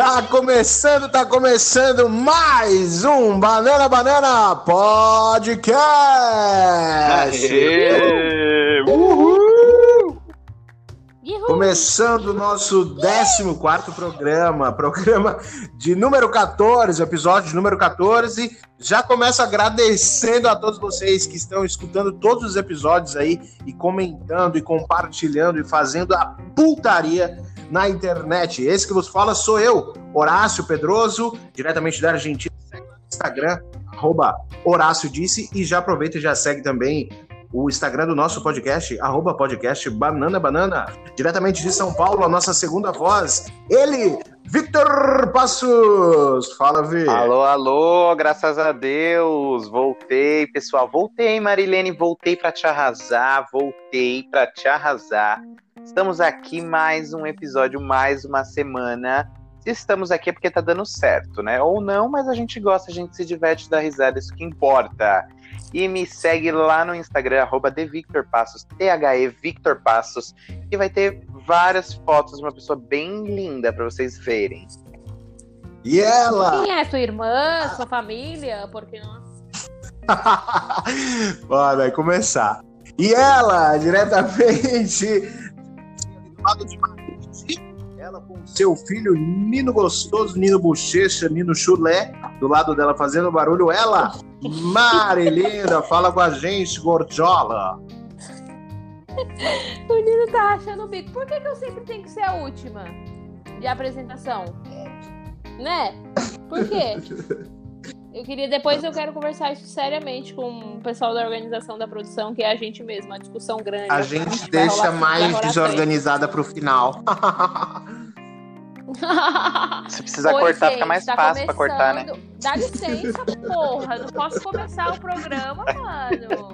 Tá começando, tá começando mais um Banana Banana Podcast. Aê! Uhul! Uhul. Começando o nosso 14 programa, programa de número 14, episódio de número 14. Já começo agradecendo a todos vocês que estão escutando todos os episódios aí e comentando e compartilhando e fazendo a putaria na internet. Esse que vos fala sou eu, Horácio Pedroso, diretamente da Argentina. Segue no Instagram, arroba Horácio Disse, e já aproveita e já segue também o Instagram do nosso podcast, arroba podcast Banana Banana, diretamente de São Paulo, a nossa segunda voz, ele, Victor Passos. Fala, Vi. Alô, alô, graças a Deus, voltei, pessoal, voltei, Marilene, voltei para te arrasar, voltei para te arrasar. Estamos aqui mais um episódio, mais uma semana. Se estamos aqui é porque tá dando certo, né? Ou não, mas a gente gosta, a gente se diverte, dá risada, isso que importa. E me segue lá no Instagram, arroba TheVictorPassos, T-H-E Victor Passos, que vai ter várias fotos de uma pessoa bem linda para vocês verem. E ela? Quem é sua irmã, sua família? Porque não. Bora, vai começar. E ela, diretamente lado de ela com seu filho Nino Gostoso, Nino Bochecha, Nino Chulé, do lado dela fazendo barulho, ela, Marilena, fala com a gente, Gordiola. O Nino tá achando o bico. Por que, que eu sempre tenho que ser a última de apresentação? Né? Por quê? Eu queria, depois eu quero conversar isso seriamente com o pessoal da organização da produção, que é a gente mesmo, uma discussão grande. A gente vai deixa rolar- vai mais desorganizada pro final. frente. Se precisar Oi, cortar, gente, fica mais tá fácil pra cortar, né? Dá licença, porra. Não posso começar o programa, mano.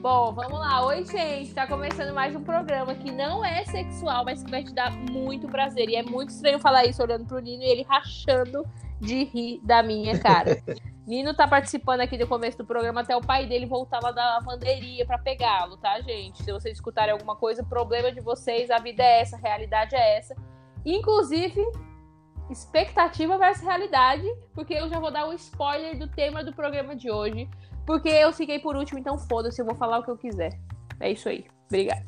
Bom, vamos lá. Oi, gente. Tá começando mais um programa que não é sexual, mas que vai te dar muito prazer. E é muito estranho falar isso olhando pro Nino e ele rachando de rir da minha cara. Nino tá participando aqui do começo do programa até o pai dele voltar lá da lavanderia pra pegá-lo, tá, gente? Se vocês escutarem alguma coisa, problema de vocês, a vida é essa, a realidade é essa. Inclusive, expectativa versus realidade, porque eu já vou dar o spoiler do tema do programa de hoje, porque eu fiquei por último, então foda-se, eu vou falar o que eu quiser. É isso aí. Obrigada.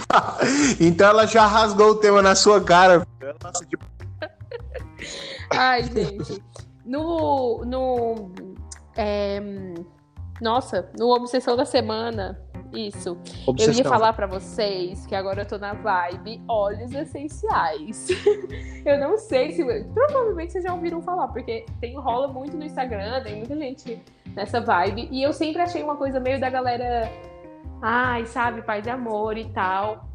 então ela já rasgou o tema na sua cara. Nossa, Ai, gente. No. no é, nossa, no Obsessão da Semana. Isso. Eu ia falar pra vocês que agora eu tô na vibe óleos essenciais. eu não sei se. Provavelmente vocês já ouviram falar, porque tem, rola muito no Instagram, tem muita gente nessa vibe. E eu sempre achei uma coisa meio da galera. Ai, sabe, paz e amor e tal.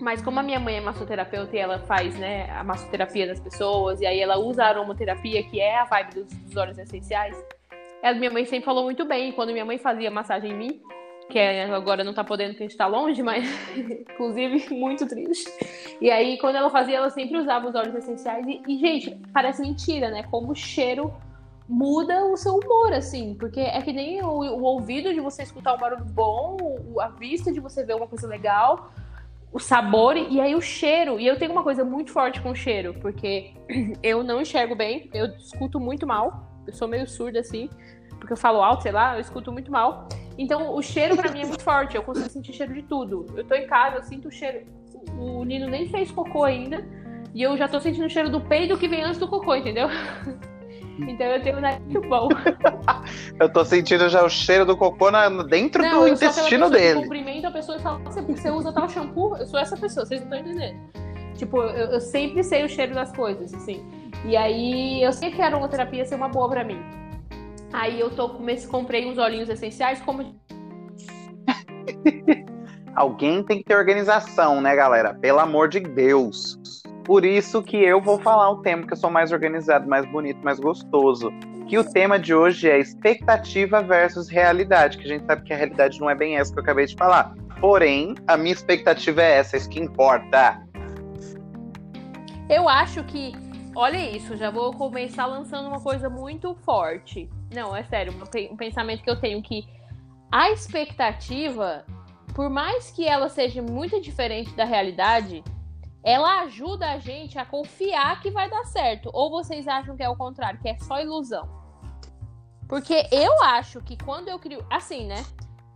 Mas como a minha mãe é massoterapeuta e ela faz, né, a massoterapia das pessoas, e aí ela usa a aromaterapia, que é a vibe dos, dos óleos essenciais, ela, minha mãe sempre falou muito bem. Quando minha mãe fazia massagem em mim, que é- agora não tá podendo porque a gente tá longe, mas inclusive muito triste. E aí, quando ela fazia, ela sempre usava os óleos essenciais. E, e, gente, parece mentira, né? Como o cheiro muda o seu humor, assim. Porque é que nem o, o ouvido de você escutar um barulho bom, o- a vista de você ver uma coisa legal, o sabor e aí o cheiro. E eu tenho uma coisa muito forte com o cheiro, porque eu não enxergo bem, eu escuto muito mal. Eu sou meio surda, assim, porque eu falo alto, sei lá, eu escuto muito mal. Então, o cheiro pra mim é muito forte. Eu consigo sentir cheiro de tudo. Eu tô em casa, eu sinto o cheiro. O Nino nem fez cocô ainda. E eu já tô sentindo o cheiro do peido que vem antes do cocô, entendeu? Então eu tenho um nariz muito bom. Eu tô sentindo já o cheiro do cocô na- dentro Não, do eu intestino dele. cumprimento a pessoa e fala, "Nossa, você usa tal shampoo? Eu sou essa pessoa, vocês não estão entendendo. Tipo, eu, eu sempre sei o cheiro das coisas, assim. E aí, eu sei que a aromaterapia ia ser uma boa pra mim. Aí eu tô comece- comprei uns olhinhos essenciais, como Alguém tem que ter organização, né, galera? Pelo amor de Deus. Por isso que eu vou falar o tema, que eu sou mais organizado, mais bonito, mais gostoso. Que o tema de hoje é expectativa versus realidade, que a gente sabe que a realidade não é bem essa que eu acabei de falar. Porém, a minha expectativa é essa, isso que importa. Eu acho que, olha isso, já vou começar lançando uma coisa muito forte. Não, é sério, um pensamento que eu tenho que a expectativa, por mais que ela seja muito diferente da realidade, ela ajuda a gente a confiar que vai dar certo. Ou vocês acham que é o contrário, que é só ilusão? Porque eu acho que quando eu crio. Assim, né?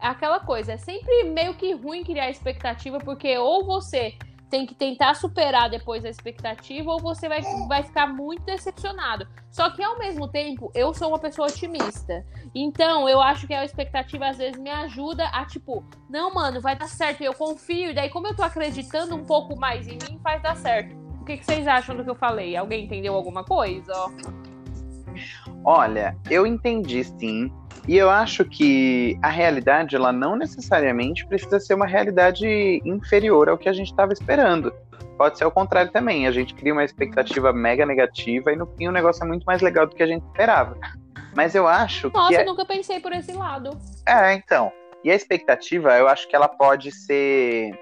Aquela coisa, é sempre meio que ruim criar expectativa, porque ou você tem que tentar superar depois a expectativa ou você vai, vai ficar muito decepcionado. Só que ao mesmo tempo, eu sou uma pessoa otimista. Então, eu acho que a expectativa às vezes me ajuda a tipo, não, mano, vai dar certo, eu confio. E daí, como eu tô acreditando um pouco mais em mim, faz dar certo. O que, que vocês acham do que eu falei? Alguém entendeu alguma coisa? Olha, eu entendi sim. E eu acho que a realidade, ela não necessariamente precisa ser uma realidade inferior ao que a gente estava esperando. Pode ser o contrário também. A gente cria uma expectativa mega negativa e no fim o negócio é muito mais legal do que a gente esperava. Mas eu acho Nossa, que. Nossa, é... eu nunca pensei por esse lado. É, então. E a expectativa, eu acho que ela pode ser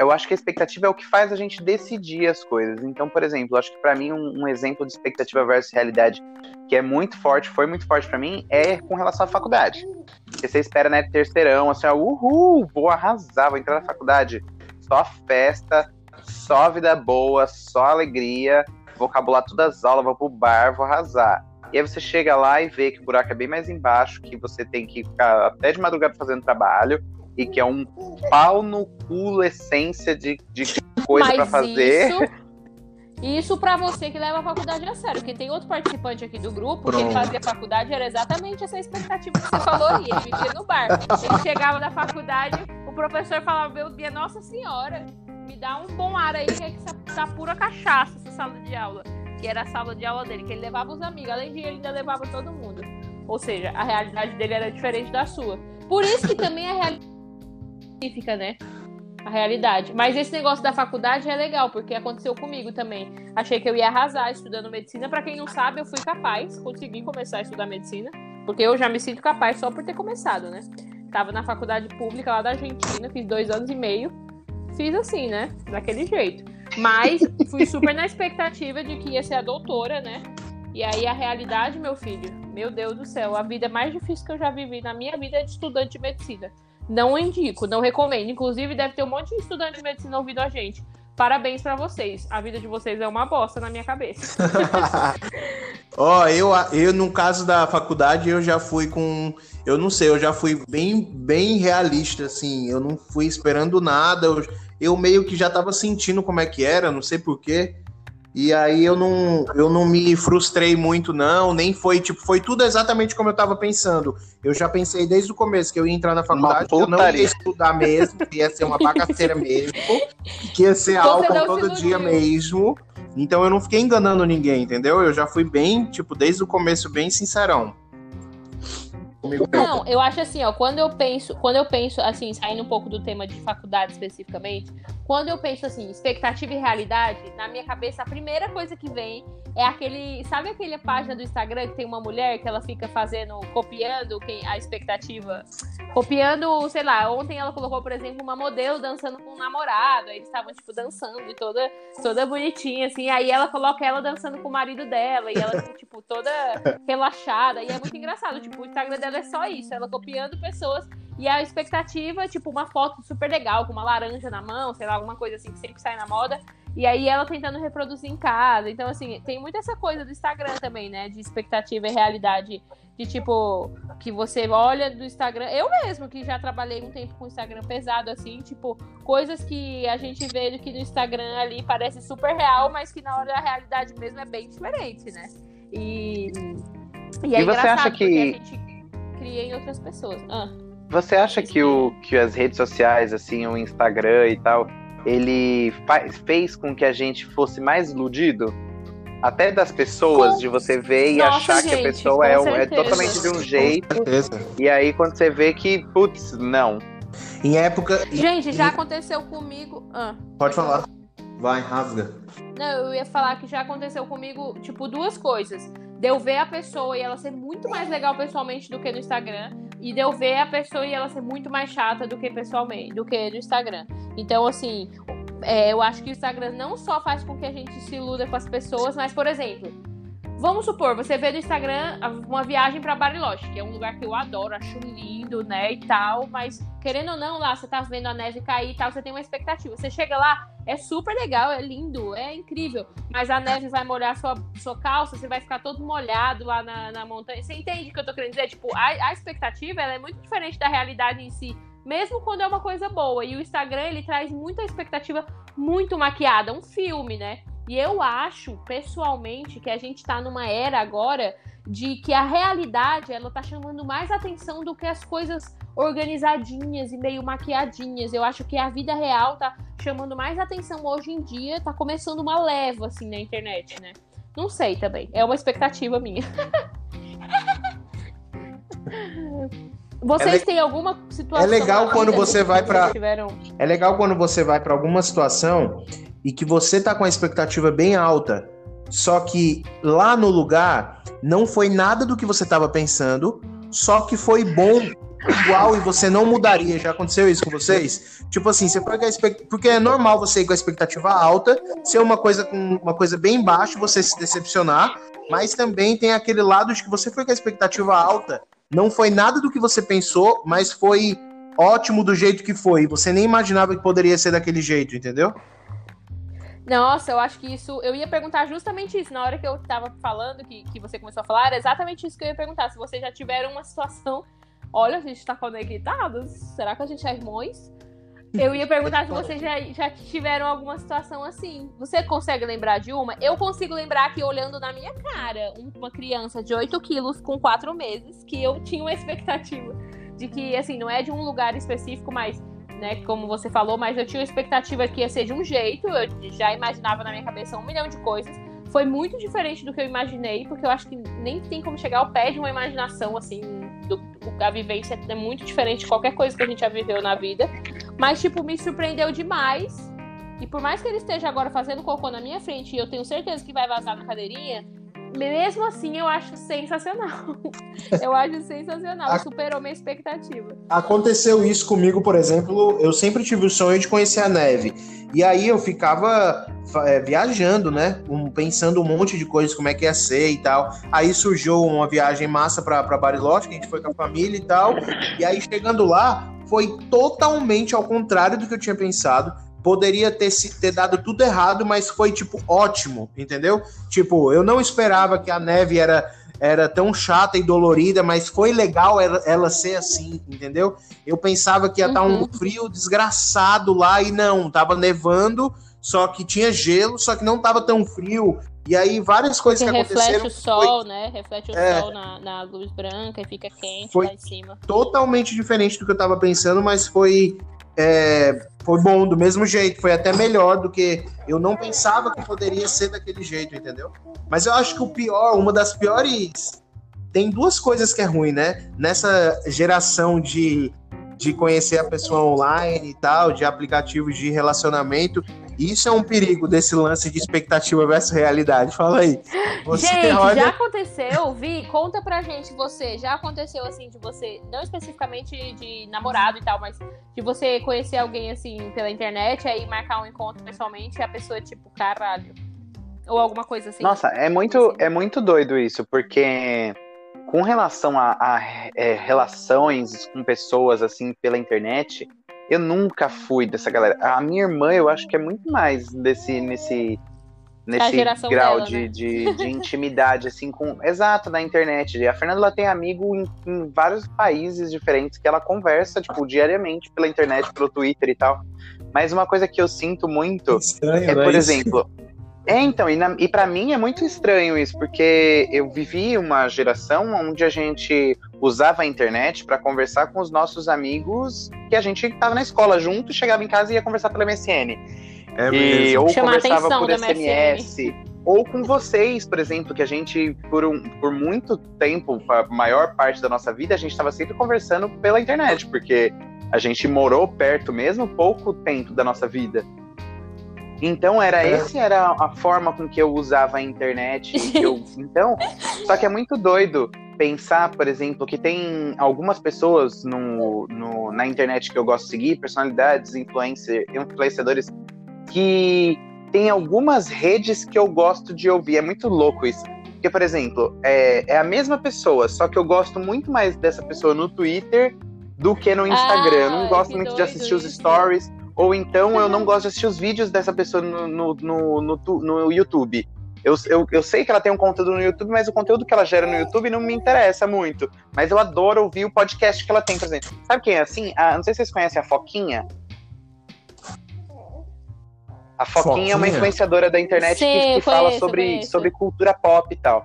eu acho que a expectativa é o que faz a gente decidir as coisas. Então, por exemplo, acho que para mim um, um, exemplo de expectativa versus realidade que é muito forte, foi muito forte para mim, é com relação à faculdade. Porque você espera, né, terceirão, assim, ó, uhul, vou arrasar, vou entrar na faculdade. Só festa, só vida boa, só alegria, vou cabular todas as aulas, vou pro bar, vou arrasar. E aí você chega lá e vê que o buraco é bem mais embaixo, que você tem que ficar até de madrugada fazendo trabalho, e que é um pau no culo essência de, de coisa para fazer. Isso, isso para você que leva a faculdade a sério, porque tem outro participante aqui do grupo Pronto. que ele fazia faculdade, era exatamente essa expectativa que você falou aí. Ele vivia no bar. Ele chegava na faculdade, o professor falava, meu Deus, nossa senhora, me dá um bom ar aí, que é que tá pura cachaça essa sala de aula. Que era a sala de aula dele, que ele levava os amigos, além de ele ainda levava todo mundo. Ou seja, a realidade dele era diferente da sua. Por isso que também a realidade científica, né? A realidade. Mas esse negócio da faculdade é legal, porque aconteceu comigo também. Achei que eu ia arrasar estudando medicina. Para quem não sabe, eu fui capaz, consegui começar a estudar medicina, porque eu já me sinto capaz só por ter começado, né? Tava na faculdade pública lá da Argentina, fiz dois anos e meio. Fiz assim, né? Daquele jeito. Mas fui super na expectativa de que ia ser a doutora, né? E aí a realidade, meu filho, meu Deus do céu, a vida mais difícil que eu já vivi na minha vida é de estudante de medicina. Não indico, não recomendo. Inclusive, deve ter um monte de estudante de medicina ouvindo a gente. Parabéns para vocês. A vida de vocês é uma bosta na minha cabeça. Ó, oh, eu, eu, no caso da faculdade, eu já fui com. Eu não sei, eu já fui bem, bem realista, assim. Eu não fui esperando nada. Eu, eu meio que já tava sentindo como é que era, não sei porquê. E aí eu não, eu não me frustrei muito, não, nem foi, tipo, foi tudo exatamente como eu tava pensando. Eu já pensei desde o começo que eu ia entrar na faculdade, que eu não ia estudar mesmo, que ia ser uma bagaceira mesmo, que ia ser álcool todo dia mesmo. Então eu não fiquei enganando ninguém, entendeu? Eu já fui bem, tipo, desde o começo, bem sincerão. Comigo não, eu acho assim, ó, quando eu penso, quando eu penso assim, saindo um pouco do tema de faculdade especificamente, quando eu penso assim, expectativa e realidade, na minha cabeça a primeira coisa que vem é aquele, sabe aquela página do Instagram que tem uma mulher que ela fica fazendo, copiando a expectativa, copiando, sei lá, ontem ela colocou, por exemplo, uma modelo dançando com um namorado, aí eles estavam tipo dançando e toda toda bonitinha assim, aí ela coloca ela dançando com o marido dela e ela tipo toda relaxada, e é muito engraçado, tipo, o Instagram dela é só isso, ela copiando pessoas e a expectativa, tipo, uma foto super legal, com uma laranja na mão, sei lá, alguma coisa assim que sempre sai na moda. E aí ela tentando reproduzir em casa. Então, assim, tem muito essa coisa do Instagram também, né? De expectativa e realidade. De tipo, que você olha do Instagram. Eu mesmo, que já trabalhei um tempo com Instagram pesado, assim, tipo, coisas que a gente vê que no Instagram ali parece super real, mas que na hora da realidade mesmo é bem diferente, né? E, e é e você acha que... a gente cria em outras pessoas. Ah. Você acha que, o, que as redes sociais, assim, o Instagram e tal, ele faz, fez com que a gente fosse mais iludido? Até das pessoas, com... de você ver e Nossa, achar gente, que a pessoa é, um, é, totalmente de um jeito. E aí quando você vê que, putz, não. Em época. Gente, já aconteceu comigo. Ah. Pode falar. Vai, rasga. Não, eu ia falar que já aconteceu comigo, tipo, duas coisas. De eu ver a pessoa e ela ser muito mais legal pessoalmente do que no Instagram e de eu ver a pessoa e ela ser muito mais chata do que pessoalmente, do que no Instagram. Então, assim, é, eu acho que o Instagram não só faz com que a gente se iluda com as pessoas, mas, por exemplo, Vamos supor, você vê no Instagram uma viagem para Bariloche, que é um lugar que eu adoro, acho lindo, né, e tal, mas querendo ou não, lá você tá vendo a neve cair e tal, você tem uma expectativa. Você chega lá, é super legal, é lindo, é incrível, mas a neve vai molhar sua, sua calça, você vai ficar todo molhado lá na, na montanha. Você entende o que eu tô querendo dizer? Tipo, a, a expectativa é muito diferente da realidade em si mesmo quando é uma coisa boa. E o Instagram, ele traz muita expectativa muito maquiada, um filme, né? E eu acho, pessoalmente, que a gente tá numa era agora de que a realidade, ela tá chamando mais atenção do que as coisas organizadinhas e meio maquiadinhas. Eu acho que a vida real tá chamando mais atenção hoje em dia, tá começando uma leva, assim, na internet, né? Não sei também. É uma expectativa minha. Vocês é têm alguma situação? É legal quando você vai para tiveram... É legal quando você vai para alguma situação e que você tá com a expectativa bem alta, só que lá no lugar não foi nada do que você estava pensando, só que foi bom igual e você não mudaria. Já aconteceu isso com vocês? Tipo assim, você foi com a expect... porque é normal você ir com a expectativa alta, ser uma coisa com uma coisa bem baixa, você se decepcionar, mas também tem aquele lado de que você foi com a expectativa alta não foi nada do que você pensou, mas foi ótimo do jeito que foi. Você nem imaginava que poderia ser daquele jeito, entendeu? Nossa, eu acho que isso. Eu ia perguntar justamente isso. Na hora que eu tava falando, que, que você começou a falar, era exatamente isso que eu ia perguntar. Se vocês já tiveram uma situação. Olha, a gente tá conectados. Será que a gente é irmãos? Eu ia perguntar se vocês já, já tiveram alguma situação assim. Você consegue lembrar de uma? Eu consigo lembrar aqui, olhando na minha cara, uma criança de 8 quilos com 4 meses, que eu tinha uma expectativa de que, assim, não é de um lugar específico, mas, né, como você falou, mas eu tinha uma expectativa que ia ser de um jeito, eu já imaginava na minha cabeça um milhão de coisas. Foi muito diferente do que eu imaginei, porque eu acho que nem tem como chegar ao pé de uma imaginação, assim, do, a vivência é muito diferente de qualquer coisa que a gente já viveu na vida. Mas, tipo, me surpreendeu demais. E por mais que ele esteja agora fazendo cocô na minha frente e eu tenho certeza que vai vazar na cadeirinha, mesmo assim eu acho sensacional. eu acho sensacional. Superou minha expectativa. Aconteceu isso comigo, por exemplo. Eu sempre tive o sonho de conhecer a neve. E aí eu ficava é, viajando, né? Um, pensando um monte de coisas, como é que ia ser e tal. Aí surgiu uma viagem massa para Bariloche, que a gente foi com a família e tal. E aí chegando lá, foi totalmente ao contrário do que eu tinha pensado poderia ter, ter dado tudo errado, mas foi, tipo, ótimo, entendeu? Tipo, eu não esperava que a neve era, era tão chata e dolorida, mas foi legal ela, ela ser assim, entendeu? Eu pensava que ia estar uhum. um frio desgraçado lá e não, tava nevando, só que tinha gelo, só que não tava tão frio. E aí várias coisas Porque que aconteceram. Reflete o sol, foi... né? Reflete o é... sol na, na, luz branca e fica quente foi lá em cima. Totalmente diferente do que eu tava pensando, mas foi é, foi bom do mesmo jeito, foi até melhor do que eu não pensava que poderia ser daquele jeito, entendeu? Mas eu acho que o pior, uma das piores. Tem duas coisas que é ruim, né? Nessa geração de, de conhecer a pessoa online e tal, de aplicativos de relacionamento, isso é um perigo desse lance de expectativa versus realidade. Fala aí. Você gente, olha... já aconteceu, Vi? Conta pra gente, você. Já aconteceu assim de você, não especificamente de namorado e tal, mas de você conhecer alguém assim pela internet, aí marcar um encontro pessoalmente e a pessoa, tipo, caralho. Ou alguma coisa assim. Nossa, é muito, é muito doido isso, porque com relação a, a é, relações com pessoas assim pela internet, eu nunca fui dessa galera. A minha irmã, eu acho que é muito mais desse, nesse, nesse grau dela, de, né? de, de, intimidade, assim, com. Exato, na internet. A Fernanda ela tem amigo em, em, vários países diferentes que ela conversa, tipo, diariamente pela internet, pelo Twitter e tal. Mas uma coisa que eu sinto muito Estranho, é, por exemplo. É, então, e, na, e para mim é muito estranho isso, porque eu vivi uma geração onde a gente usava a internet para conversar com os nossos amigos que a gente estava na escola junto, chegava em casa e ia conversar pela MSN. É e, ou Chamar conversava por SMS. Ou com vocês, por exemplo, que a gente, por, um, por muito tempo, a maior parte da nossa vida, a gente estava sempre conversando pela internet, porque a gente morou perto mesmo pouco tempo da nossa vida. Então era é. esse era a forma com que eu usava a internet. Eu, então, só que é muito doido pensar, por exemplo, que tem algumas pessoas no, no, na internet que eu gosto de seguir, personalidades, influencer, influenciadores, que tem algumas redes que eu gosto de ouvir. É muito louco isso. Porque, por exemplo, é, é a mesma pessoa, só que eu gosto muito mais dessa pessoa no Twitter do que no Instagram. Ah, eu não gosto muito de assistir os stories. Ou então eu não gosto de assistir os vídeos dessa pessoa no, no, no, no, no YouTube. Eu, eu, eu sei que ela tem um conteúdo no YouTube, mas o conteúdo que ela gera no YouTube não me interessa muito. Mas eu adoro ouvir o podcast que ela tem, por exemplo. Sabe quem é assim? Ah, não sei se vocês conhecem a Foquinha. A Foquinha, Foquinha? é uma influenciadora da internet Sim, que, que fala sobre, sobre cultura pop e tal.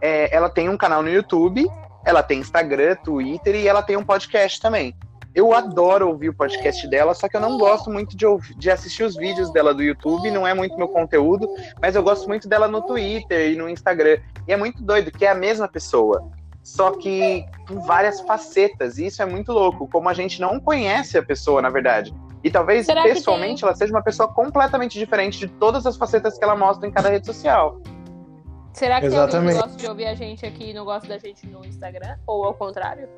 É, ela tem um canal no YouTube, ela tem Instagram, Twitter e ela tem um podcast também. Eu adoro ouvir o podcast dela, só que eu não gosto muito de, ouvir, de assistir os vídeos dela do YouTube, não é muito meu conteúdo, mas eu gosto muito dela no Twitter e no Instagram. E é muito doido, que é a mesma pessoa, só que com várias facetas, e isso é muito louco, como a gente não conhece a pessoa, na verdade. E talvez Será pessoalmente ela seja uma pessoa completamente diferente de todas as facetas que ela mostra em cada rede social. Será que Exatamente. tem alguém que gosta de ouvir a gente aqui e não gosta da gente no Instagram? Ou ao contrário?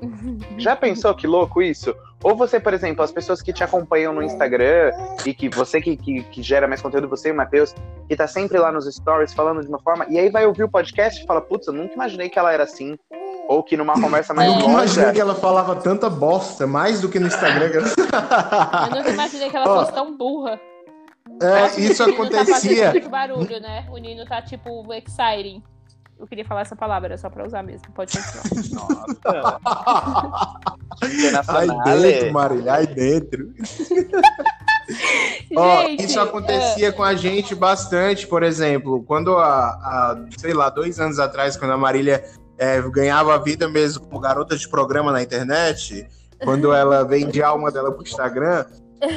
Já pensou que louco isso? Ou você, por exemplo, as pessoas que te acompanham no Instagram e que você que, que, que gera mais conteúdo, você e o Matheus, que tá sempre lá nos stories falando de uma forma, e aí vai ouvir o podcast e fala, putz, eu nunca imaginei que ela era assim. Ou que numa conversa mais longa. Eu nunca imaginei que ela falava tanta bosta, mais do que no Instagram. eu nunca imaginei que ela fosse tão burra. É, isso tá acontecia. Tá barulho, né? O Nino tá tipo exciting. Eu queria falar essa palavra, só pra usar mesmo. Pode continuar. Nossa. ai dentro, Marília, ai dentro. Ó, isso acontecia é... com a gente bastante, por exemplo, quando há, sei lá, dois anos atrás, quando a Marília é, ganhava a vida mesmo como garota de programa na internet, quando ela vendia a alma dela pro Instagram,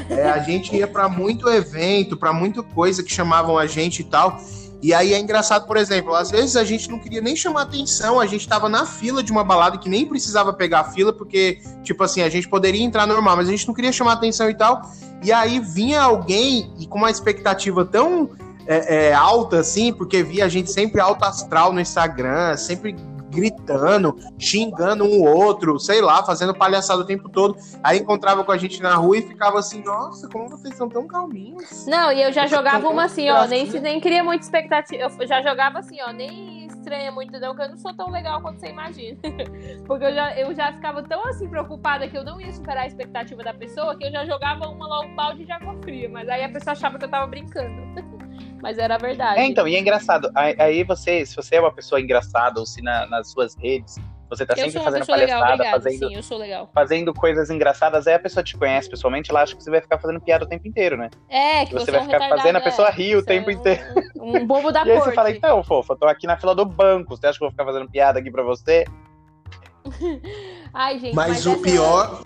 é, a gente ia para muito evento, para muita coisa que chamavam a gente e tal. E aí é engraçado, por exemplo, às vezes a gente não queria nem chamar atenção, a gente tava na fila de uma balada que nem precisava pegar a fila, porque, tipo assim, a gente poderia entrar normal, mas a gente não queria chamar atenção e tal. E aí vinha alguém e com uma expectativa tão é, é, alta assim, porque via a gente sempre alto astral no Instagram, sempre gritando, xingando um outro, sei lá, fazendo palhaçada o tempo todo. Aí encontrava com a gente na rua e ficava assim, nossa, como vocês são tão calminhos. Não, e eu já jogava uma assim, ó, nem, nem queria muita expectativa. Eu já jogava assim, ó, nem estranha muito não, que eu não sou tão legal quanto você imagina. Porque eu já, eu já ficava tão assim preocupada que eu não ia superar a expectativa da pessoa que eu já jogava uma logo balde de água fria. Mas aí a pessoa achava que eu tava brincando. mas era verdade. É, então, e é engraçado. Aí você, se você é uma pessoa engraçada, ou se na, nas suas redes você tá sempre fazendo palhaçada, legal, fazendo, Sim, eu sou legal. fazendo coisas engraçadas, aí a pessoa te conhece pessoalmente, ela acha que você vai ficar fazendo piada o tempo inteiro, né? É, que você, você vai é ficar fazendo a pessoa rir o é tempo inteiro. Um, um bobo da e aí corte. você fala, então, fofa, eu tô aqui na fila do banco, você acha que eu vou ficar fazendo piada aqui pra você? Ai, gente, mas, mas o pior,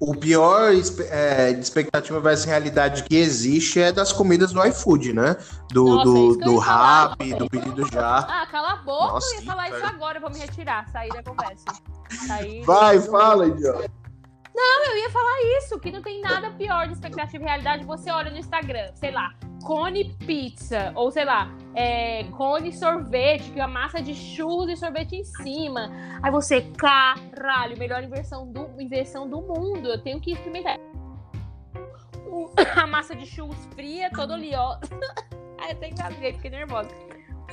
o pior é, de expectativa versus realidade que existe é das comidas do iFood, né? Do, Nossa, do, do rap, do pedido já. Ah, cala a boca, Nossa, eu ia falar isso agora, eu vou me retirar, sair da conversa. Sair Vai, fala, idiota. Não, eu ia falar isso, que não tem nada pior de expectativa e realidade. Você olha no Instagram, sei lá, cone pizza, ou sei lá, é, cone sorvete, que a massa de churros e sorvete em cima. Aí você, caralho, melhor inversão do, inversão do mundo, eu tenho que experimentar. A massa de churros fria, toda oleosa. Aí eu até engasguei, fiquei nervosa.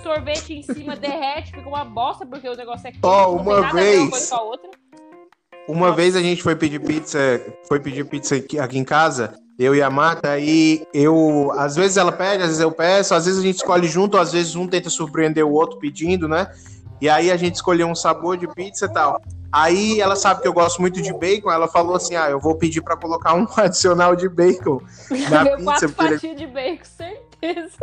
Sorvete em cima derrete, fica uma bosta, porque o negócio é quente. Oh, uma vez. Uma. Uma vez a gente foi pedir pizza, foi pedir pizza aqui, aqui em casa, eu e a Marta, e eu, às vezes ela pede, às vezes eu peço, às vezes a gente escolhe junto, às vezes um tenta surpreender o outro pedindo, né? E aí a gente escolheu um sabor de pizza e tal. Aí ela sabe que eu gosto muito de bacon, ela falou assim: "Ah, eu vou pedir para colocar um adicional de bacon na Meu pizza". Quatro fatias de bacon, certeza.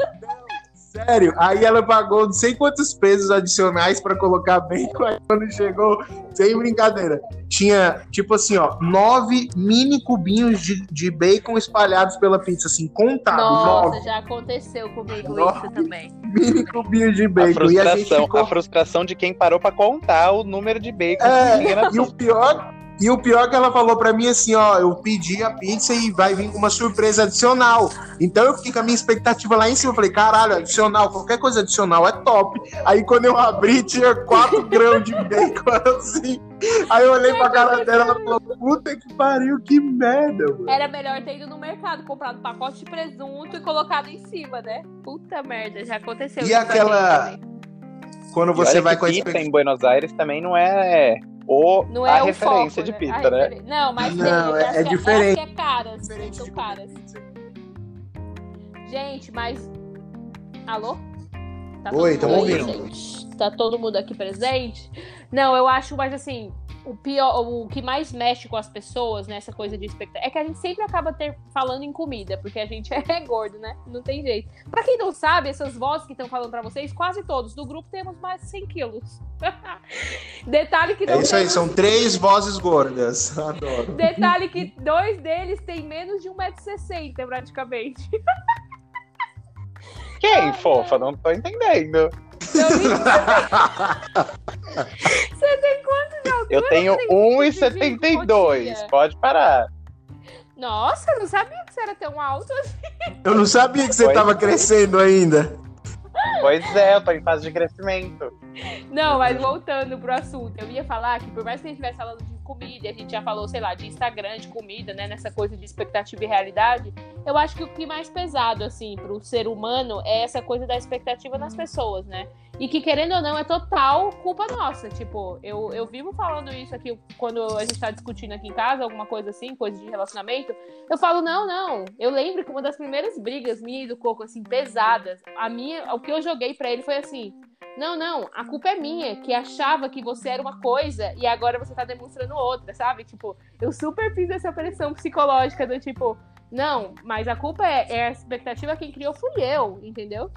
Sério, aí ela pagou não sei quantos pesos adicionais para colocar bacon. Aí quando chegou, sem brincadeira, tinha tipo assim, ó, nove mini cubinhos de, de bacon espalhados pela pizza, assim, contados. Nossa, nove. já aconteceu comigo nove isso também. Mini cubinhos de bacon. A frustração, a, ficou... a frustração de quem parou para contar o número de bacon é, que tinha na E o pior e o pior é que ela falou para mim assim, ó, eu pedi a pizza e vai vir com uma surpresa adicional. Então eu fiquei com a minha expectativa lá em cima. Eu falei, caralho, adicional, qualquer coisa adicional é top. Aí quando eu abri, tinha 4 gramas de bacon assim. Aí eu olhei pra cara dela e ela falou, puta que pariu, que merda, mano. Era melhor ter ido no mercado, comprado pacote de presunto e colocado em cima, né? Puta merda, já aconteceu. E aquela quando você vai com a expectativa. em Buenos Aires também não é o, não é a referência foco, de né? pizza, né? Não, mas não, é, é, é diferente. É, é caras, são caras. Gente, mas. Alô? Tá Oi, estamos ouvindo. Tá todo mundo aqui presente? Não, eu acho, mas assim, o pior, o que mais mexe com as pessoas nessa coisa de expectativa é que a gente sempre acaba ter, falando em comida, porque a gente é gordo, né? Não tem jeito. Pra quem não sabe, essas vozes que estão falando pra vocês, quase todos do grupo temos mais de 100 quilos. Detalhe que. É isso aí, são três vozes gordas. Adoro. Detalhe que dois deles têm menos de 1,60m, praticamente. Quem, fofa? Não tô entendendo. Você Eu tenho 1,72. Pode parar. Nossa, eu não sabia que você era tão alto assim. Eu não sabia que você estava crescendo ainda. Pois é, eu tô em fase de crescimento. Não, mas voltando pro assunto, eu ia falar que por mais que a gente estivesse falando de comida, a gente já falou, sei lá, de Instagram, de comida, né, nessa coisa de expectativa e realidade, eu acho que o que mais pesado, assim, pro ser humano é essa coisa da expectativa nas pessoas, né? E que, querendo ou não, é total culpa nossa. Tipo, eu, eu vivo falando isso aqui quando a gente tá discutindo aqui em casa, alguma coisa assim, coisa de relacionamento. Eu falo, não, não. Eu lembro que uma das primeiras brigas minha e do Coco, assim, pesadas, a minha, o que eu joguei para ele foi assim: não, não, a culpa é minha, que achava que você era uma coisa e agora você tá demonstrando outra, sabe? Tipo, eu super fiz essa pressão psicológica do tipo, não, mas a culpa é, é a expectativa quem criou fui eu, entendeu?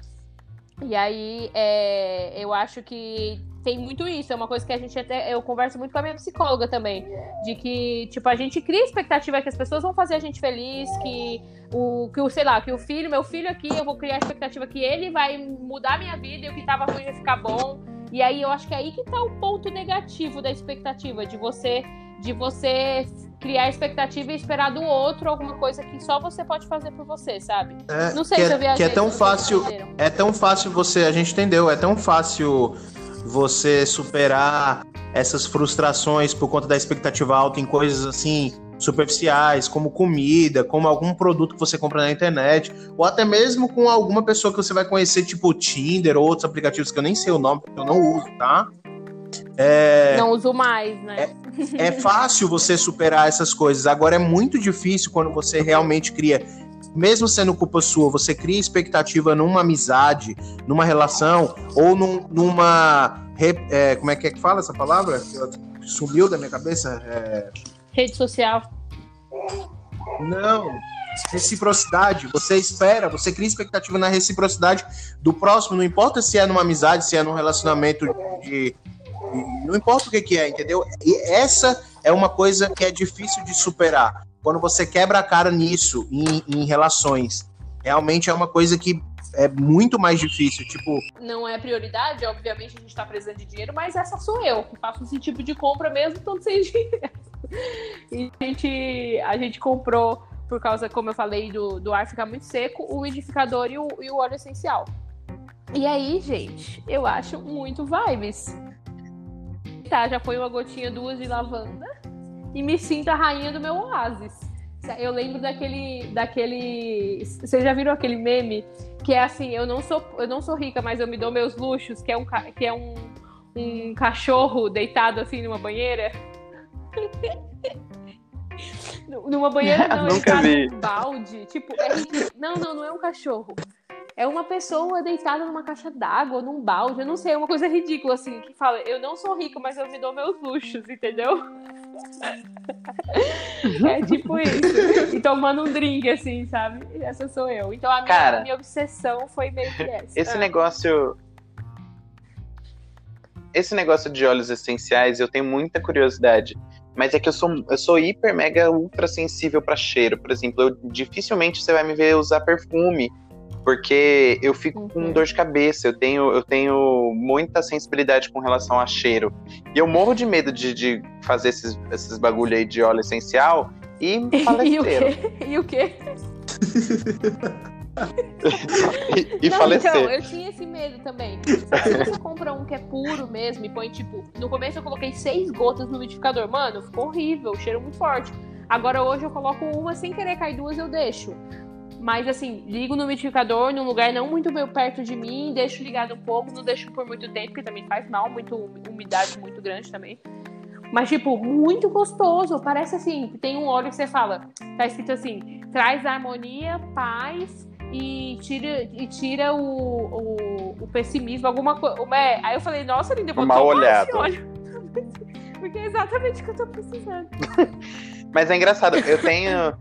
E aí, é, eu acho que tem muito isso. É uma coisa que a gente até. Eu converso muito com a minha psicóloga também. De que, tipo, a gente cria expectativa que as pessoas vão fazer a gente feliz, que o, que o, sei lá, que o filho, meu filho aqui, eu vou criar a expectativa que ele vai mudar a minha vida e o que tava ruim vai ficar bom. E aí eu acho que é aí que tá o ponto negativo da expectativa, de você, de você criar expectativa e esperar do outro alguma coisa que só você pode fazer por você, sabe? É, não sei se é, eu viajei. Que é tão fácil, é tão fácil você, a gente entendeu, é tão fácil você superar essas frustrações por conta da expectativa alta em coisas assim superficiais, como comida, como algum produto que você compra na internet, ou até mesmo com alguma pessoa que você vai conhecer, tipo Tinder ou outros aplicativos que eu nem sei o nome, porque eu não uso, tá? É, não uso mais, né? É, é fácil você superar essas coisas. Agora é muito difícil quando você realmente cria mesmo sendo culpa sua, você cria expectativa numa amizade, numa relação, ou num, numa. É, como é que é que fala essa palavra? Sumiu da minha cabeça? É... Rede social. Não. Reciprocidade. Você espera, você cria expectativa na reciprocidade do próximo, não importa se é numa amizade, se é num relacionamento de, não importa o que, que é, entendeu? E essa é uma coisa que é difícil de superar. Quando você quebra a cara nisso, em, em relações, realmente é uma coisa que é muito mais difícil, tipo... Não é prioridade, obviamente a gente tá precisando de dinheiro, mas essa sou eu, que faço esse tipo de compra mesmo estando sem dinheiro. E a gente, a gente comprou, por causa, como eu falei, do, do ar ficar muito seco, o umidificador e o, e o óleo essencial. E aí, gente, eu acho muito vibes tá, já foi uma gotinha, duas de lavanda e me sinto a rainha do meu oásis. Eu lembro daquele, daquele. Vocês já viram aquele meme que é assim, eu não sou, eu não sou rica, mas eu me dou meus luxos, que é um, que é um, um cachorro deitado assim numa banheira. Numa banheira não, Nunca vi. num balde. Tipo, é... não, não, não é um cachorro. É uma pessoa deitada numa caixa d'água, num balde, eu não sei, é uma coisa ridícula, assim, que fala, eu não sou rico, mas eu me dou meus luxos, entendeu? é tipo isso. E tomando um drink, assim, sabe? Essa sou eu. Então a minha, Cara, a minha obsessão foi meio que essa. Esse ah. negócio. Esse negócio de óleos essenciais, eu tenho muita curiosidade. Mas é que eu sou, eu sou hiper, mega, ultra sensível para cheiro. Por exemplo, eu, dificilmente você vai me ver usar perfume porque eu fico com uhum. dor de cabeça, eu tenho, eu tenho muita sensibilidade com relação a cheiro. E eu morro de medo de, de fazer esses, esses bagulho aí de óleo essencial e falecer. e o quê? e, e não, falecer. Então, eu tinha esse medo também. Se você compra um que é puro mesmo e põe, tipo, no começo eu coloquei seis gotas no liquidificador. Mano, ficou horrível, cheiro muito forte. Agora hoje eu coloco uma sem querer cair duas, eu deixo. Mas assim, ligo no umidificador num lugar não muito perto de mim, deixo ligado um pouco, não deixo por muito tempo, porque também faz mal, muito umidade muito grande também. Mas, tipo, muito gostoso. Parece assim, tem um óleo que você fala, tá escrito assim, traz harmonia, paz e tira, e tira o, o, o pessimismo, alguma coisa. É, aí eu falei, nossa, linda, vou Uma olhada. Porque é exatamente o que eu tô precisando. Mas é engraçado, eu tenho.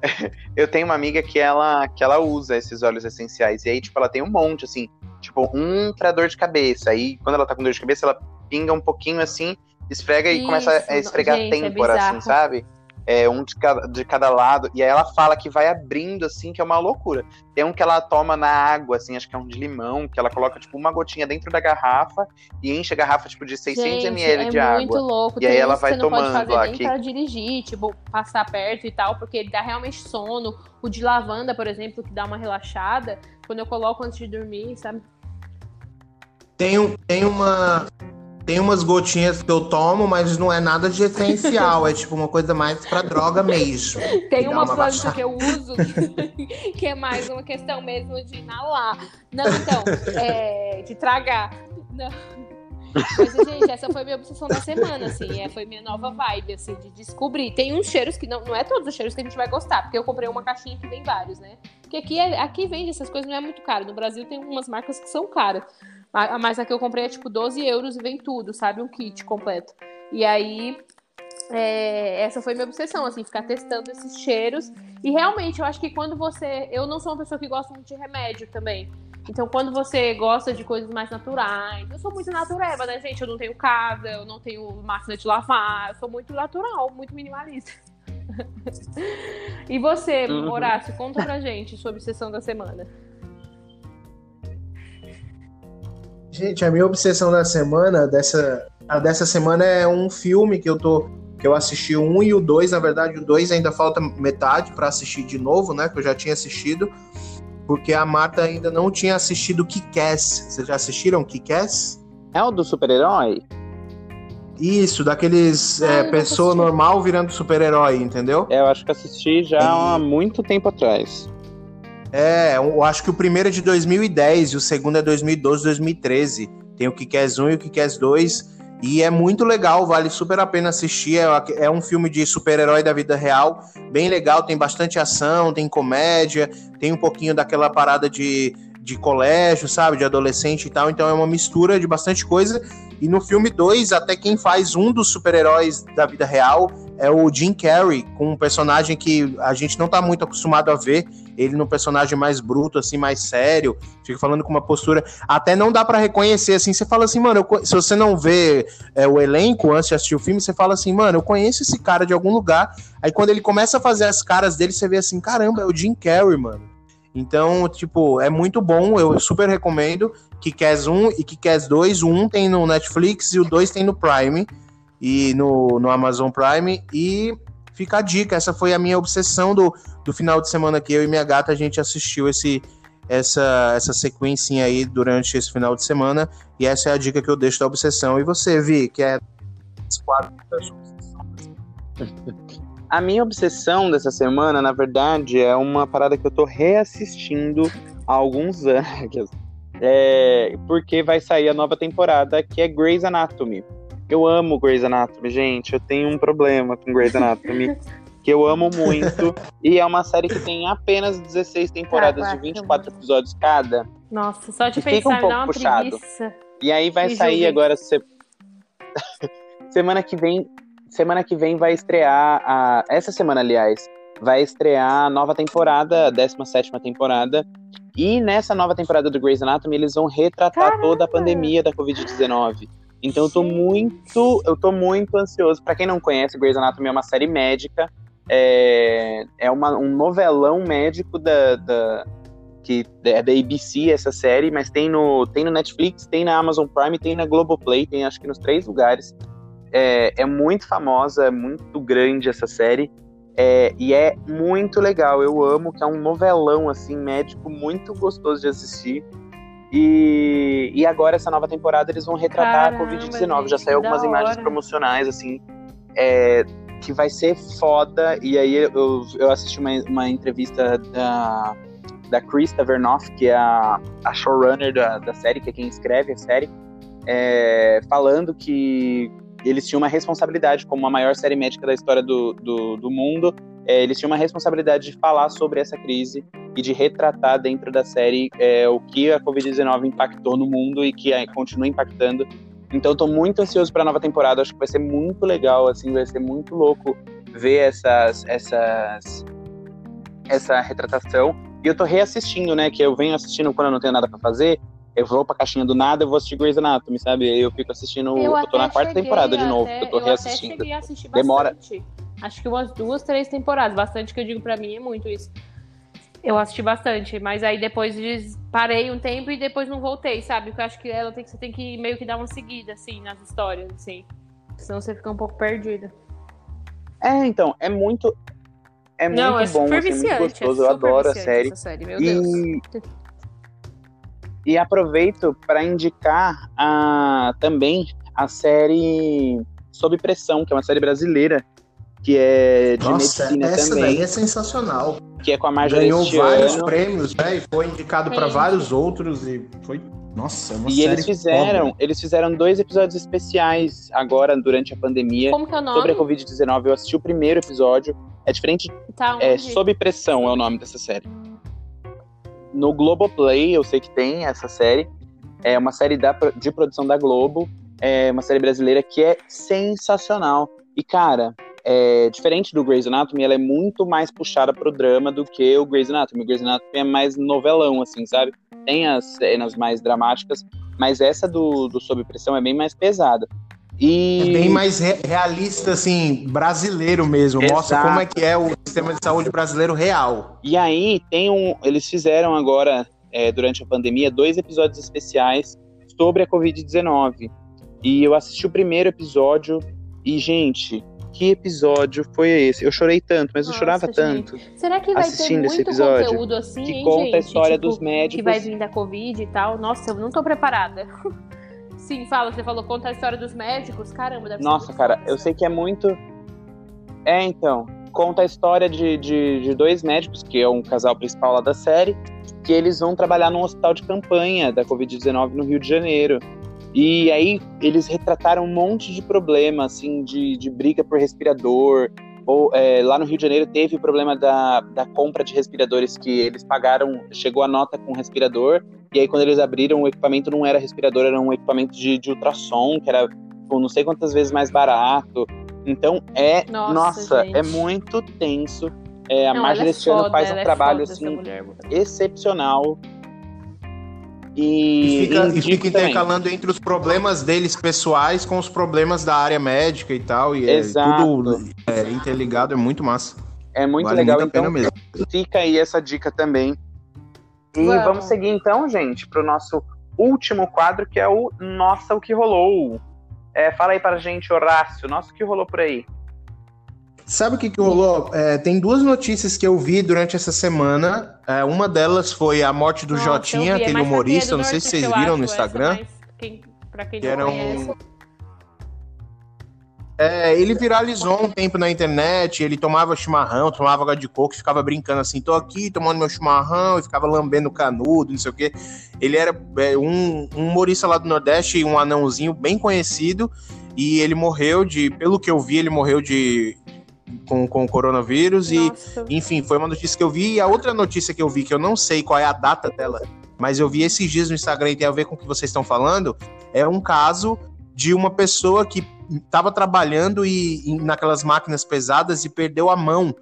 eu tenho uma amiga que ela, que ela usa esses óleos essenciais. E aí, tipo, ela tem um monte, assim. Tipo, um pra dor de cabeça. Aí, quando ela tá com dor de cabeça, ela pinga um pouquinho assim, esfrega Isso, e começa a esfregar gente, a têmpora, é assim, sabe? É, um de cada, de cada lado, e aí ela fala que vai abrindo, assim, que é uma loucura. Tem um que ela toma na água, assim, acho que é um de limão, que ela coloca, tipo, uma gotinha dentro da garrafa e enche a garrafa, tipo, de 600 Gente, ml é de água. muito louco. E Tem aí ela vai tomando não pode fazer que... pra dirigir, tipo, passar perto e tal, porque ele dá realmente sono. O de lavanda, por exemplo, que dá uma relaxada, quando eu coloco antes de dormir, sabe? Tem, tem uma tem umas gotinhas que eu tomo, mas não é nada de essencial. é tipo uma coisa mais pra droga mesmo. Tem uma, uma planta que eu uso que é mais uma questão mesmo de inalar. Não, então, é, de tragar. Não. Mas, gente, essa foi minha obsessão da semana, assim. É, foi minha nova vibe, assim, de descobrir. Tem uns cheiros que não, não é todos os cheiros que a gente vai gostar, porque eu comprei uma caixinha que vem vários, né? Porque aqui, é, aqui vende essas coisas, não é muito caro. No Brasil tem umas marcas que são caras. Mas a que eu comprei é tipo 12 euros e vem tudo, sabe? Um kit completo. E aí, é, essa foi minha obsessão, assim, ficar testando esses cheiros. E realmente, eu acho que quando você. Eu não sou uma pessoa que gosta muito de remédio também. Então, quando você gosta de coisas mais naturais, eu sou muito natureba, né, gente? Eu não tenho casa, eu não tenho máquina de lavar, eu sou muito natural, muito minimalista. e você, uhum. Horácio, conta pra gente sua obsessão da semana. Gente, a minha obsessão da semana, dessa, a dessa semana é um filme que eu tô. Que eu assisti o um e o dois, na verdade, o dois ainda falta metade para assistir de novo, né? Que eu já tinha assistido. Porque a Marta ainda não tinha assistido Kick-Ass. Vocês já assistiram Kick-Ass? É o do super-herói? Isso, daqueles ah, é, pessoa normal virando super-herói, entendeu? É, eu acho que assisti já e... há muito tempo atrás. É, eu acho que o primeiro é de 2010 e o segundo é 2012, 2013. Tem o Kikaz 1 e o Kikaz 2. E é muito legal, vale super a pena assistir. É, é um filme de super-herói da vida real, bem legal. Tem bastante ação, tem comédia, tem um pouquinho daquela parada de, de colégio, sabe? De adolescente e tal. Então é uma mistura de bastante coisa. E no filme 2, até quem faz um dos super-heróis da vida real é o Jim Carrey, com um personagem que a gente não tá muito acostumado a ver, ele no personagem mais bruto, assim, mais sério, fica falando com uma postura, até não dá para reconhecer, assim, você fala assim, mano, eu, se você não vê é, o elenco antes de assistir o filme, você fala assim, mano, eu conheço esse cara de algum lugar, aí quando ele começa a fazer as caras dele, você vê assim, caramba, é o Jim Carrey, mano. Então, tipo, é muito bom, eu super recomendo, que Kick-Ass 1 e Kick-Ass 2, o 1 tem no Netflix e o 2 tem no Prime, e no, no Amazon Prime. E fica a dica, essa foi a minha obsessão do, do final de semana que eu e minha gata a gente assistiu esse essa essa sequência aí durante esse final de semana e essa é a dica que eu deixo da obsessão. E você, Vi, que é a minha obsessão dessa semana, na verdade, é uma parada que eu tô reassistindo há alguns anos. É, porque vai sair a nova temporada que é Grey's Anatomy. Eu amo Grey's Anatomy, gente. Eu tenho um problema com Grey's Anatomy. que eu amo muito. e é uma série que tem apenas 16 temporadas de 24 episódios cada. Nossa, só de pensar fica um pouco puxado. Preguiça. E aí vai sair agora. Se... semana que vem. Semana que vem vai estrear. A... Essa semana, aliás, vai estrear a nova temporada, a 17 temporada. E nessa nova temporada do Grey's Anatomy, eles vão retratar toda a pandemia da Covid-19. Então eu tô muito, eu tô muito ansioso. Para quem não conhece, Grey's Anatomy é uma série médica, é, é uma, um novelão médico da, da que é da ABC essa série, mas tem no, tem no Netflix, tem na Amazon Prime, tem na Globoplay, tem acho que nos três lugares. É, é muito famosa, é muito grande essa série. É, e é muito legal, eu amo, que é um novelão assim, médico, muito gostoso de assistir. E, e agora, essa nova temporada, eles vão retratar Caramba, a Covid-19. Já saiu algumas imagens promocionais, assim. É, que vai ser foda. E aí eu, eu assisti uma, uma entrevista da, da Krista Vernoff, que é a, a showrunner da, da série, que é quem escreve a série, é, falando que eles tinham uma responsabilidade, como a maior série médica da história do, do, do mundo, é, eles tinham uma responsabilidade de falar sobre essa crise e de retratar dentro da série é, o que a Covid-19 impactou no mundo e que é, continua impactando. Então, estou muito ansioso para a nova temporada. Acho que vai ser muito legal, assim, vai ser muito louco ver essas, essas, essa retratação. E eu tô reassistindo, né? Que eu venho assistindo quando eu não tenho nada para fazer eu vou pra caixinha do nada, eu vou assistir Grey's Anatomy, sabe? Eu fico assistindo. Eu, eu tô na quarta temporada de novo, eu tô reassistindo. Eu até Demora. Acho que umas duas, três temporadas. Bastante que eu digo pra mim é muito isso. Eu assisti bastante, mas aí depois parei um tempo e depois não voltei, sabe? Porque eu acho que ela tem que, você tem que meio que dar uma seguida, assim, nas histórias, assim. Senão você fica um pouco perdida. É, então, é muito. É muito não, é bom, super assim, muito gostoso. É eu adoro a série. série meu e... Deus. E aproveito para indicar a, também a série Sob Pressão, que é uma série brasileira, que é de Nossa, medicina essa também. daí é sensacional. Que é com a Marjorie Ganhou vários prêmios, né? E foi indicado para vários outros e foi nossa, é uma E eles fizeram, eles fizeram dois episódios especiais agora durante a pandemia Como que é o nome? sobre a Covid-19. Eu assisti o primeiro episódio. É diferente. Tá, é Sob Pressão é o nome dessa série. No Globoplay, eu sei que tem essa série. É uma série da, de produção da Globo. É uma série brasileira que é sensacional. E, cara, é, diferente do Grey's Anatomy, ela é muito mais puxada pro drama do que o Grey's Anatomy. O Grey's Anatomy é mais novelão, assim, sabe? Tem as cenas mais dramáticas, mas essa do, do Sob Pressão é bem mais pesada. E... É bem mais re realista, assim, brasileiro mesmo. Exato. Mostra como é que é o sistema de saúde brasileiro real. E aí tem um. Eles fizeram agora, é, durante a pandemia, dois episódios especiais sobre a Covid-19. E eu assisti o primeiro episódio e, gente, que episódio foi esse? Eu chorei tanto, mas Nossa, eu chorava gente. tanto. Será que vai ter muito episódio, conteúdo assim, que hein, conta gente? a história tipo, dos médicos. Que vai vir da Covid e tal. Nossa, eu não tô preparada. Sim, fala, você falou, conta a história dos médicos. Caramba, deve Nossa, cara, eu sei que é muito. É, então. Conta a história de, de, de, dois médicos, que é um casal principal lá da série, que eles vão trabalhar num hospital de campanha da Covid-19 no Rio de Janeiro. E aí eles retrataram um monte de problema, assim, de, de briga por respirador. Ou é, lá no Rio de Janeiro teve o problema da, da compra de respiradores que eles pagaram, chegou a nota com respirador, e aí, quando eles abriram, o equipamento não era respirador, era um equipamento de, de ultrassom, que era tipo, não sei quantas vezes mais barato. Então, é. Nossa, nossa é muito tenso. É, a Marjorie ano faz um é trabalho assim, excepcional. E, e fica, e fica intercalando entre os problemas deles pessoais com os problemas da área médica e tal. E é tudo é, interligado, é muito massa. É muito vale legal, então mesmo. fica aí essa dica também e vamos, vamos seguir então, gente, para o nosso último quadro, que é o Nossa, o que rolou. É, fala aí para a gente, Horácio, nossa, o que rolou por aí? Sabe o que, que rolou? É, tem duas notícias que eu vi durante essa semana. É, uma delas foi a morte do Nossa, Jotinha, é aquele humorista. Não sei se vocês viram no Instagram. Quem, pra quem não era. Um é, ele viralizou um tempo na internet, ele tomava chimarrão, tomava água de coco, ficava brincando assim, tô aqui tomando meu chimarrão, e ficava lambendo canudo, não sei o quê. Ele era é, um, um humorista lá do Nordeste, um anãozinho bem conhecido, e ele morreu de, pelo que eu vi, ele morreu de com, com o coronavírus, Nossa. e enfim, foi uma notícia que eu vi, e a outra notícia que eu vi, que eu não sei qual é a data dela, mas eu vi esses dias no Instagram e tem a ver com o que vocês estão falando, é um caso de uma pessoa que estava trabalhando e, e, naquelas máquinas pesadas e perdeu a mão.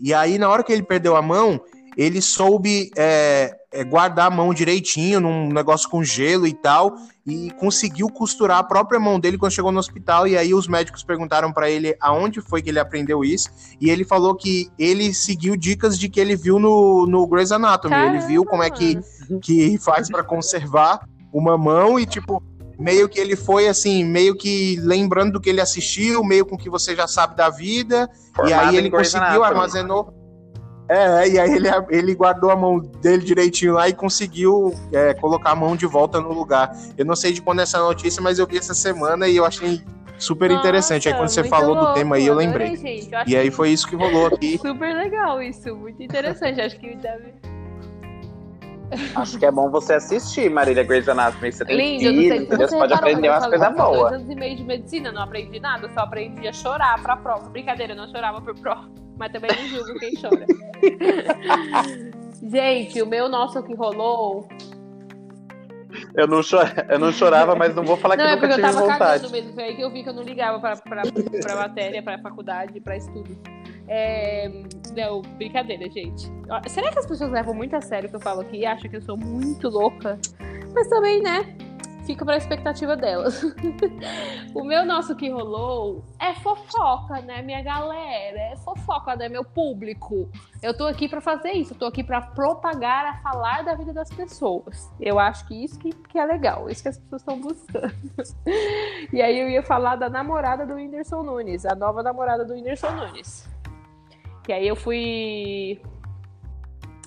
E aí, na hora que ele perdeu a mão, ele soube é, é, guardar a mão direitinho num negócio com gelo e tal, e conseguiu costurar a própria mão dele quando chegou no hospital. E aí os médicos perguntaram para ele aonde foi que ele aprendeu isso, e ele falou que ele seguiu dicas de que ele viu no, no Grey's Anatomy. Caramba. Ele viu como é que, que faz para conservar uma mão e tipo meio que ele foi assim, meio que lembrando do que ele assistiu, meio com o que você já sabe da vida, Formado e aí ele conseguiu, armazenou. É, e aí ele, ele guardou a mão dele direitinho lá e conseguiu é, colocar a mão de volta no lugar. Eu não sei de quando é essa notícia, mas eu vi essa semana e eu achei super Nossa, interessante. Aí quando você falou louco, do tema aí, eu lembrei. Adorei, e aí foi isso que rolou aqui. Super legal isso, muito interessante. Acho que deve. Acho que é bom você assistir Marília Grey's Anatomy. Você tem Lindo, filho, você, você pode aprender umas coisas boas. dois anos e meio de medicina, não aprendi nada, só aprendi a chorar pra prova. Brincadeira, eu não chorava por prova, mas também não julgo quem chora. Gente, o meu nosso que rolou eu não, chor... eu não chorava, mas não vou falar não, que é nunca tive vontade. Não, eu tava cagando mesmo. Foi aí que eu vi que eu não ligava pra, pra, pra matéria, pra faculdade, pra estudo. É... Não, brincadeira, gente. Será que as pessoas levam muito a sério o que eu falo aqui e acham que eu sou muito louca? Mas também, né? Fica pra expectativa delas. o meu nosso que rolou é fofoca, né, minha galera? É fofoca, né, meu público? Eu tô aqui para fazer isso, eu tô aqui para propagar, a falar da vida das pessoas. Eu acho que isso que, que é legal, isso que as pessoas estão buscando. e aí eu ia falar da namorada do Whindersson Nunes, a nova namorada do Whindersson Nunes. Que aí eu fui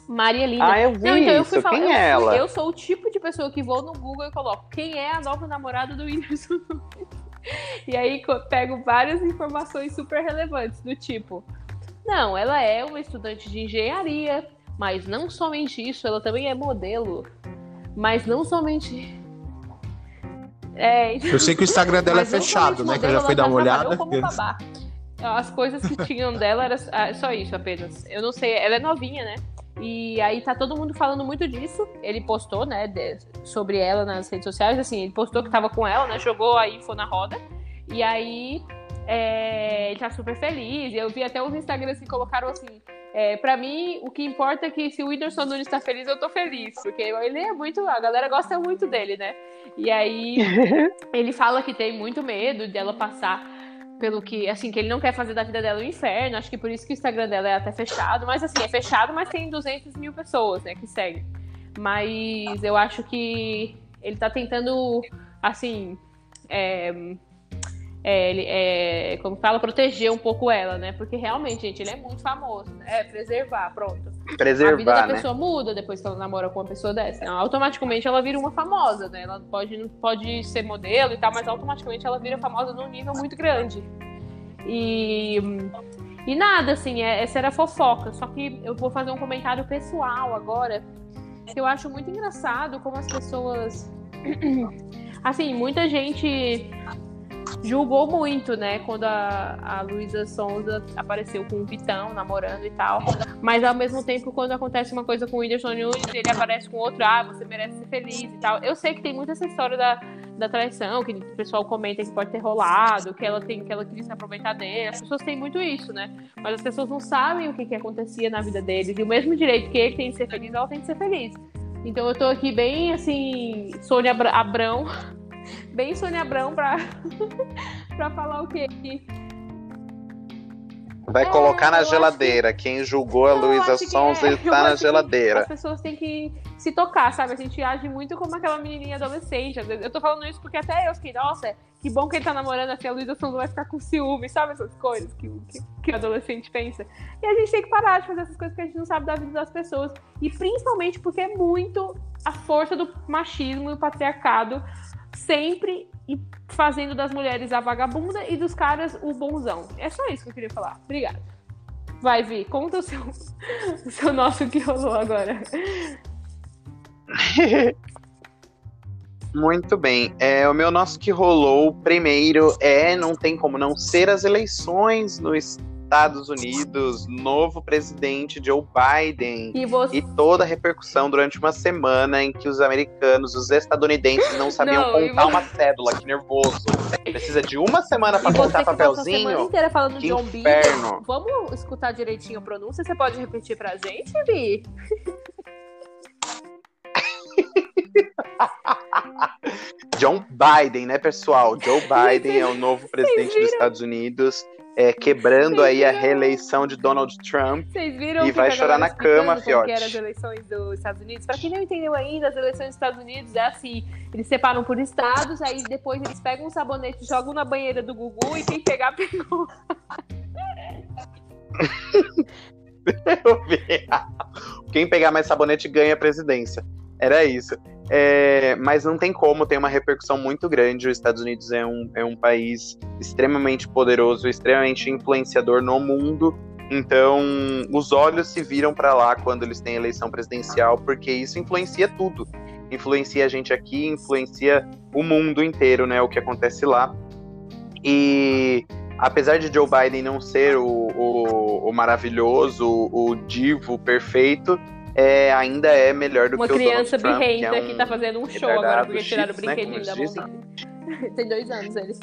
Maria Lina. Ah, eu vi não, então eu fui falar, Quem é ela? Eu sou o tipo de pessoa que vou no Google e coloco quem é a nova namorada do Whindersson E aí pego várias informações super relevantes, do tipo... Não, ela é uma estudante de engenharia, mas não somente isso, ela também é modelo. Mas não somente... É, então... Eu sei que o Instagram dela é fechado, né? Modelo, que eu já fui dar uma olhada. As coisas que tinham dela era ah, só isso apenas. Eu não sei, ela é novinha, né? E aí tá todo mundo falando muito disso. Ele postou, né, de, sobre ela nas redes sociais, assim, ele postou que tava com ela, né, jogou a info na roda. E aí é, ele tá super feliz. Eu vi até os Instagrams que colocaram assim, é, pra mim, o que importa é que se o Whindersson Nunes tá feliz, eu tô feliz. Porque ele é muito. A galera gosta muito dele, né? E aí ele fala que tem muito medo dela passar pelo que, assim, que ele não quer fazer da vida dela um inferno. Acho que por isso que o Instagram dela é até fechado. Mas, assim, é fechado, mas tem 200 mil pessoas, né, que seguem. Mas eu acho que ele tá tentando, assim, é, é, ele, é, como fala, proteger um pouco ela, né? Porque realmente, gente, ele é muito famoso. Né? É, preservar, pronto. Preservar, A vida da né? pessoa muda depois que ela namora com uma pessoa dessa. Então, automaticamente ela vira uma famosa, né? Ela pode, pode ser modelo e tal, mas automaticamente ela vira famosa num nível muito grande. E, e nada, assim, é, essa era a fofoca. Só que eu vou fazer um comentário pessoal agora, que eu acho muito engraçado como as pessoas... assim, muita gente julgou muito, né, quando a, a Luísa Sonza apareceu com o Vitão namorando e tal. Mas ao mesmo tempo, quando acontece uma coisa com o Whindersson Nunes, ele aparece com outro, ah, você merece ser feliz e tal. Eu sei que tem muito essa história da, da traição, que o pessoal comenta que pode ter rolado, que ela tem, que ela queria se aproveitar dele. As pessoas têm muito isso, né? Mas as pessoas não sabem o que, que acontecia na vida deles. E o mesmo direito que ele tem de ser feliz, ela tem de ser feliz. Então eu tô aqui bem assim, Sônia Abrão bem Sônia Abrão pra, pra falar o quê? Vai é, colocar na geladeira. Que... Quem julgou a Luísa Sonza é. está na geladeira. As pessoas têm que se tocar, sabe? A gente age muito como aquela menininha adolescente. Eu tô falando isso porque até eu fiquei, nossa, que bom que ele tá namorando assim, a Luísa Sonza vai ficar com ciúme, sabe? Essas coisas que, que, que o adolescente pensa. E a gente tem que parar de fazer essas coisas que a gente não sabe da vida das pessoas. E principalmente porque é muito a força do machismo e o patriarcado sempre fazendo das mulheres a vagabunda e dos caras o bonzão. É só isso que eu queria falar. Obrigada. Vai, Vi, conta o seu, o seu nosso que rolou agora. Muito bem. É, o meu nosso que rolou primeiro é não tem como não ser as eleições no Estados Unidos, novo presidente Joe Biden e, você... e, toda a repercussão durante uma semana em que os americanos, os estadunidenses não sabiam não, contar você... uma cédula, que nervoso. Precisa de uma semana para contar papelzinho. Semana inteira falando que John inferno. Biden. Vamos escutar direitinho a pronúncia? Você pode repetir pra gente, Vi? John Biden, né, pessoal? Joe Biden é o novo presidente dos Estados Unidos é, quebrando aí a reeleição de Donald Trump. Vocês viram e vai chorar na cama, fiote. que eram as eleições dos Estados Unidos? Para quem não entendeu ainda, as eleições dos Estados Unidos é assim: eles separam por estados, aí depois eles pegam um sabonete, jogam na banheira do Gugu e quem pegar, pegou. quem pegar mais sabonete ganha a presidência. Era isso. É, mas não tem como, tem uma repercussão muito grande. Os Estados Unidos é um, é um país extremamente poderoso, extremamente influenciador no mundo. Então, os olhos se viram para lá quando eles têm eleição presidencial, porque isso influencia tudo. Influencia a gente aqui, influencia o mundo inteiro, né? O que acontece lá. E apesar de Joe Biden não ser o, o, o maravilhoso, o, o divo perfeito, é, ainda é melhor do Uma que o. Uma criança birrenta que, é um que tá fazendo um show agora porque tiraram o né, brinquedinho da mão. Tem dois anos eles.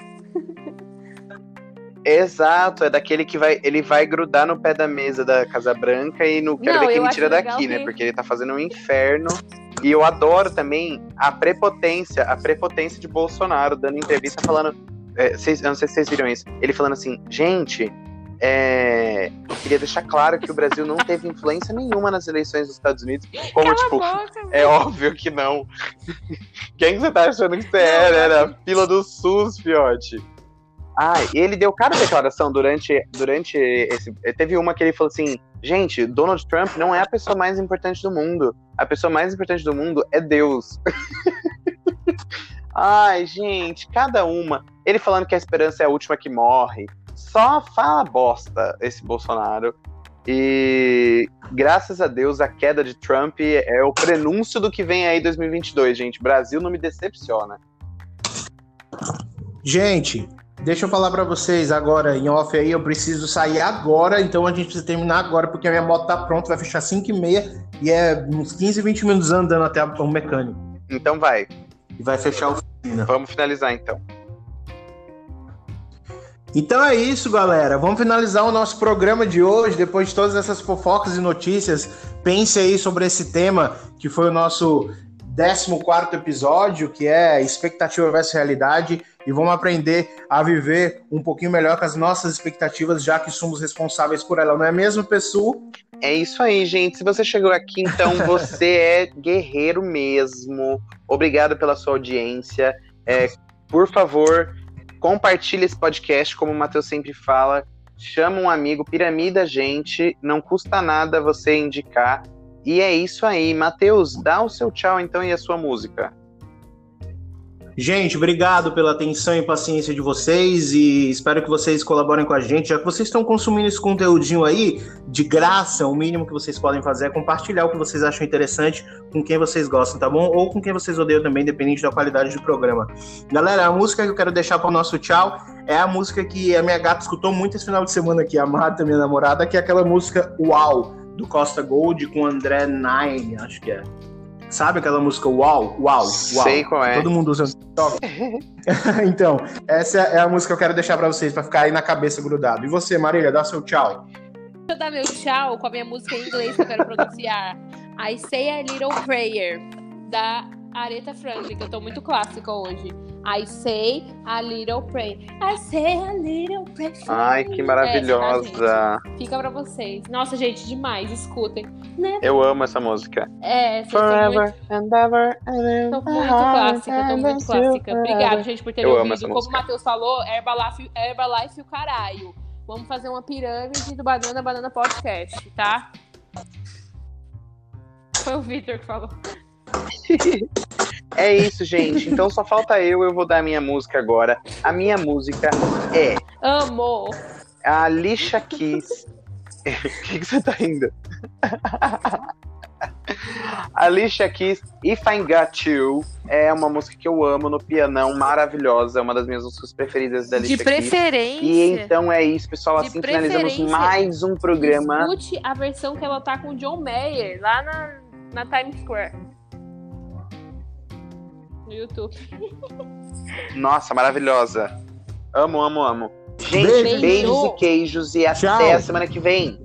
Exato, é daquele que vai, ele vai grudar no pé da mesa da Casa Branca e não quero Não, ver quem acho tira daqui, né? ver. Porque ele tá fazendo um inferno. E eu adoro também a prepotência, a prepotência de Bolsonaro, dando entrevista falando. é, vocês- eu não sei se vocês viram isso. Ele falando assim, gente, é, eu queria deixar claro que o Brasil não teve influência nenhuma nas eleições dos Estados Unidos. Como, Cala tipo, boca, é óbvio que não. Quem que você tá achando que você era? Era a fila do SUS, fiote. Ah, ele deu cada declaração durante, durante esse. Teve uma que ele falou assim: gente, Donald Trump não é a pessoa mais importante do mundo. A pessoa mais importante do mundo é Deus. Ai, gente, cada uma. Ele falando que a esperança é a última que morre. Só fala bosta esse Bolsonaro. E graças a Deus a queda de Trump é o prenúncio do que vem aí 2022, gente. Brasil não me decepciona. Gente, deixa eu falar pra vocês agora em off aí, eu preciso sair agora, então a gente precisa terminar agora, porque a minha moto tá pronta, vai fechar 5 e meia e é uns 15, 20 minutos andando até o mecânico. Então vai, E vai fechar oficina. vamos finalizar então. Então é isso, galera. Vamos finalizar o nosso programa de hoje. Depois de todas essas fofocas e notícias, pense aí sobre esse tema que foi o nosso 14 episódio, que é expectativa versus realidade. E vamos aprender a viver um pouquinho melhor com as nossas expectativas, já que somos responsáveis por ela, não é mesmo, pessoal? É isso aí, gente. Se você chegou aqui, então você é guerreiro mesmo. Obrigado pela sua audiência. É, por favor, compartilhe esse podcast, como o Matheus sempre fala. Chama um amigo, piramida a gente. Não custa nada você indicar. E é isso aí. Matheus, dá o seu tchau então e a sua música. Gente, obrigado pela atenção e paciência de vocês e espero que vocês colaborem com a gente. Já que vocês estão consumindo esse conteúdinho aí, de graça, o mínimo que vocês podem fazer é compartilhar o que vocês acham interessante com quem vocês gostam, tá bom? Ou com quem vocês odeiam também, independente da qualidade do programa. Galera, a música que eu quero deixar para o nosso tchau é a música que a minha gata escutou muito esse final de semana aqui, a Marta, minha namorada, que é aquela música Uau, do Costa Gold com André Nine, acho que é. Sabe aquela música Uau, Uau, Uau? Sei qual é. Todo mundo usa no TikTok. então, essa é a música que eu quero deixar pra vocês, pra ficar aí na cabeça grudado. E você, Marília, dá seu tchau. Deixa eu dar meu tchau com a minha música em inglês que eu quero pronunciar. I Say a Little Prayer, da Aretha Franklin, que eu tô muito clássica hoje. I Say a Little Prayer. I Say a Little Prayer. Ai, que you. maravilhosa. Tá, gente? Fica pra vocês. Nossa, gente, demais. Escutem. Né? Eu amo essa música. É, são muito, and ever. tô muito clássica, tô muito clássica. Obrigada, gente, por terem Eu amo essa ouvido. Como o. Matheus falou, Herbalife, Herbalife o caralho. Vamos fazer uma pirâmide do Banana Banana Podcast, tá? Foi o Victor que falou. É isso, gente. Então só falta eu, eu vou dar a minha música agora. A minha música é Amor. a Alicia Keys. O que, que você tá rindo? Alicia Keys, If I Got You, é uma música que eu amo no pianão, maravilhosa, é uma das minhas músicas preferidas da Alicia De Keys. preferência. E então é isso, pessoal. Assim finalizamos mais um programa. Escute a versão que ela tá com o John Mayer lá na, na Times Square. No YouTube. Nossa, maravilhosa. Amo, amo, amo. Gente, Beijo. beijos e queijos e Tchau. até a semana que vem.